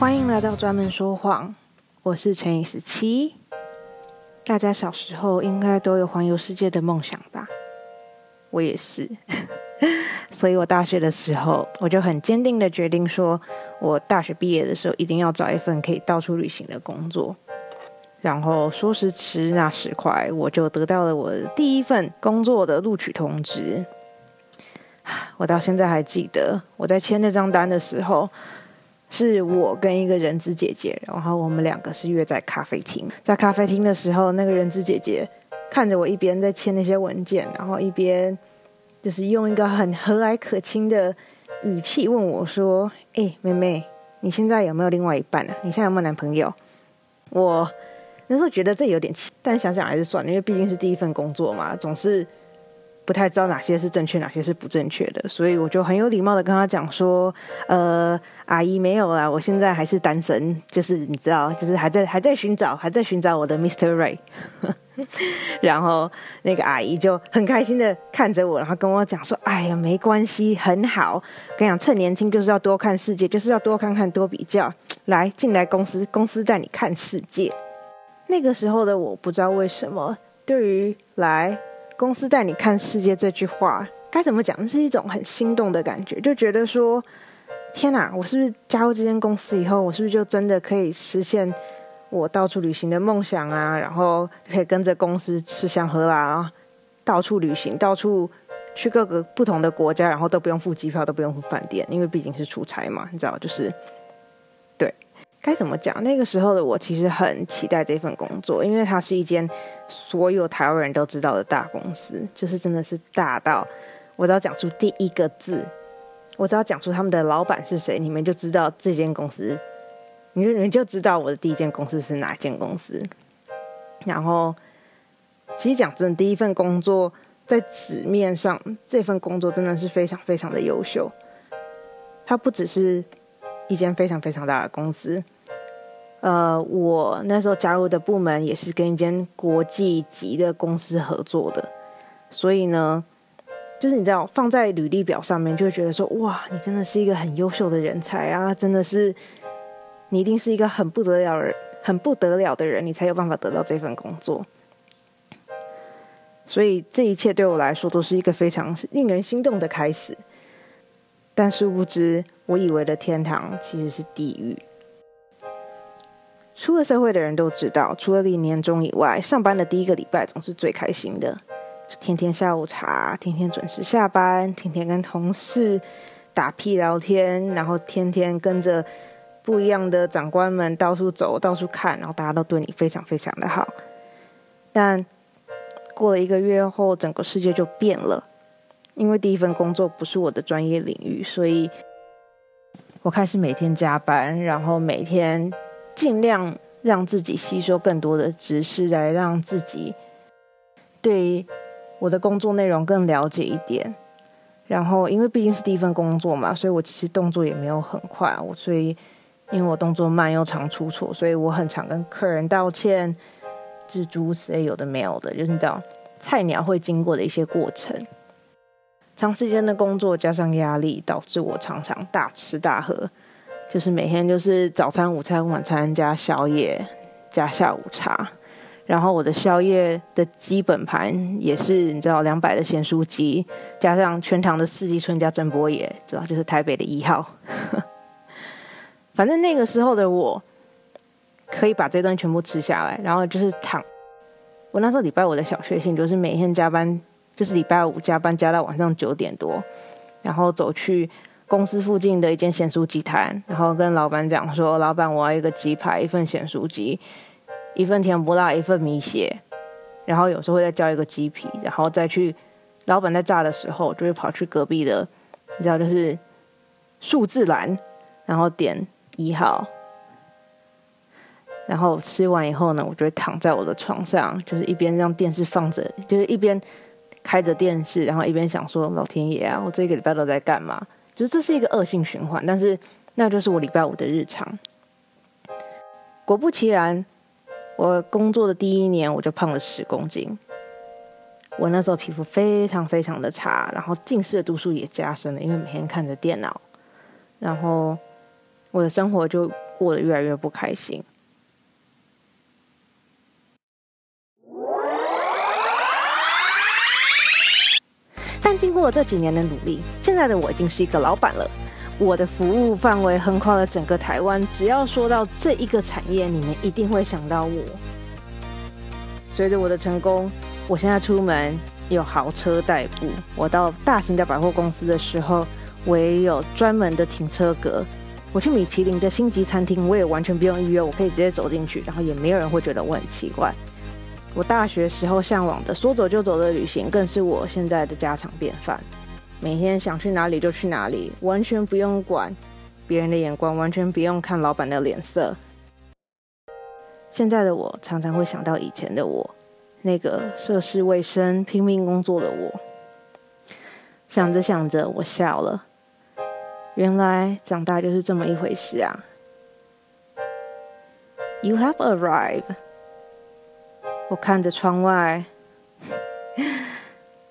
欢迎来到专门说谎，我是陈以十七。大家小时候应该都有环游世界的梦想吧？我也是，所以我大学的时候，我就很坚定的决定说，我大学毕业的时候一定要找一份可以到处旅行的工作。然后说时迟，那时快，我就得到了我第一份工作的录取通知。我到现在还记得，我在签那张单的时候，是我跟一个人资姐姐，然后我们两个是约在咖啡厅。在咖啡厅的时候，那个人资姐姐看着我一边在签那些文件，然后一边就是用一个很和蔼可亲的语气问我说：“哎，妹妹，你现在有没有另外一半啊？你现在有没有男朋友？”我那时候觉得这有点奇，但想想还是算了，因为毕竟是第一份工作嘛，总是。不太知道哪些是正确，哪些是不正确的，所以我就很有礼貌的跟他讲说：“呃，阿姨没有啦，我现在还是单身，就是你知道，就是还在还在寻找，还在寻找我的 Mr. Ray。”然后那个阿姨就很开心的看着我，然后跟我讲说：“哎呀，没关系，很好。跟你讲，趁年轻就是要多看世界，就是要多看看，多比较。来，进来公司，公司带你看世界。”那个时候的我不知道为什么，对于来。公司带你看世界这句话该怎么讲？是一种很心动的感觉，就觉得说：天哪，我是不是加入这间公司以后，我是不是就真的可以实现我到处旅行的梦想啊？然后可以跟着公司吃香喝辣啊，到处旅行，到处去各个不同的国家，然后都不用付机票，都不用付饭店，因为毕竟是出差嘛，你知道，就是。该怎么讲？那个时候的我其实很期待这份工作，因为它是一间所有台湾人都知道的大公司，就是真的是大到我只要讲出第一个字，我只要讲出他们的老板是谁，你们就知道这间公司，你就你就知道我的第一间公司是哪间公司。然后，其实讲真的，第一份工作在纸面上，这份工作真的是非常非常的优秀，它不只是。一间非常非常大的公司，呃，我那时候加入的部门也是跟一间国际级的公司合作的，所以呢，就是你知道放在履历表上面，就会觉得说，哇，你真的是一个很优秀的人才啊，真的是，你一定是一个很不得了人，很不得了的人，你才有办法得到这份工作。所以这一切对我来说都是一个非常令人心动的开始。但殊不知，我以为的天堂其实是地狱。出了社会的人都知道，除了领年终以外，上班的第一个礼拜总是最开心的，天天下午茶，天天准时下班，天天跟同事打屁聊天，然后天天跟着不一样的长官们到处走、到处看，然后大家都对你非常非常的好。但过了一个月后，整个世界就变了。因为第一份工作不是我的专业领域，所以我开始每天加班，然后每天尽量让自己吸收更多的知识，来让自己对我的工作内容更了解一点。然后，因为毕竟是第一份工作嘛，所以我其实动作也没有很快。我所以，因为我动作慢又常出错，所以我很常跟客人道歉，就是诸如此类有的没有的，就是你知道菜鸟会经过的一些过程。长时间的工作加上压力，导致我常常大吃大喝，就是每天就是早餐、午餐、晚餐加宵夜加下午茶，然后我的宵夜的基本盘也是你知道两百的咸酥鸡，加上全糖的四季春加珍波野，知道就是台北的一号。反正那个时候的我，可以把这东西全部吃下来，然后就是躺。我那时候礼拜五的小确幸就是每天加班。就是礼拜五加班加到晚上九点多，然后走去公司附近的一间咸酥鸡摊，然后跟老板讲说：“老板，我要一个鸡排，一份咸酥鸡，一份甜不辣，一份米血，然后有时候会再叫一个鸡皮，然后再去老板在炸的时候，就会跑去隔壁的，你知道就是数字栏，然后点一号，然后吃完以后呢，我就会躺在我的床上，就是一边让电视放着，就是一边。开着电视，然后一边想说：“老天爷啊，我这个礼拜都在干嘛？”就是这是一个恶性循环，但是那就是我礼拜五的日常。果不其然，我工作的第一年我就胖了十公斤。我那时候皮肤非常非常的差，然后近视的度数也加深了，因为每天看着电脑，然后我的生活就过得越来越不开心。但经过这几年的努力，现在的我已经是一个老板了。我的服务范围横跨了整个台湾，只要说到这一个产业，你们一定会想到我。随着我的成功，我现在出门有豪车代步，我到大型的百货公司的时候，我也有专门的停车格。我去米其林的星级餐厅，我也完全不用预约，我可以直接走进去，然后也没有人会觉得我很奇怪。我大学时候向往的说走就走的旅行，更是我现在的家常便饭。每天想去哪里就去哪里，完全不用管别人的眼光，完全不用看老板的脸色。现在的我常常会想到以前的我，那个涉世未深、拼命工作的我。想着想着，我笑了。原来长大就是这么一回事啊！You have arrived。我看着窗外，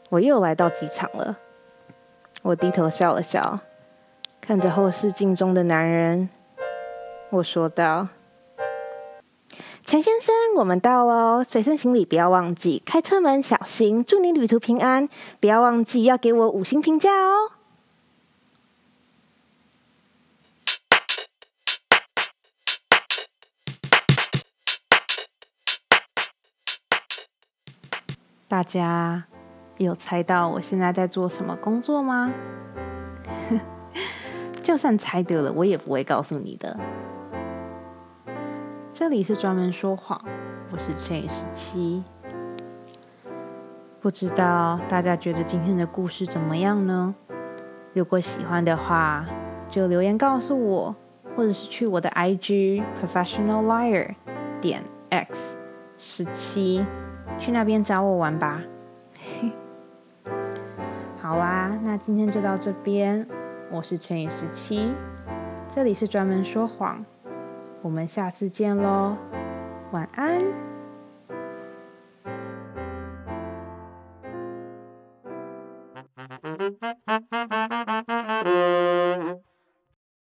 我又来到机场了。我低头笑了笑，看着后视镜中的男人，我说道：“陈先生，我们到喽！随身行李不要忘记，开车门小心。祝你旅途平安，不要忘记要给我五星评价哦！”大家。有猜到我现在在做什么工作吗？就算猜对了，我也不会告诉你的。这里是专门说谎，我是 J 十七。不知道大家觉得今天的故事怎么样呢？如果喜欢的话，就留言告诉我，或者是去我的 IG professional liar 点 x 十七，去那边找我玩吧。好啊，那今天就到这边。我是乘以十七，这里是专门说谎。我们下次见喽，晚安。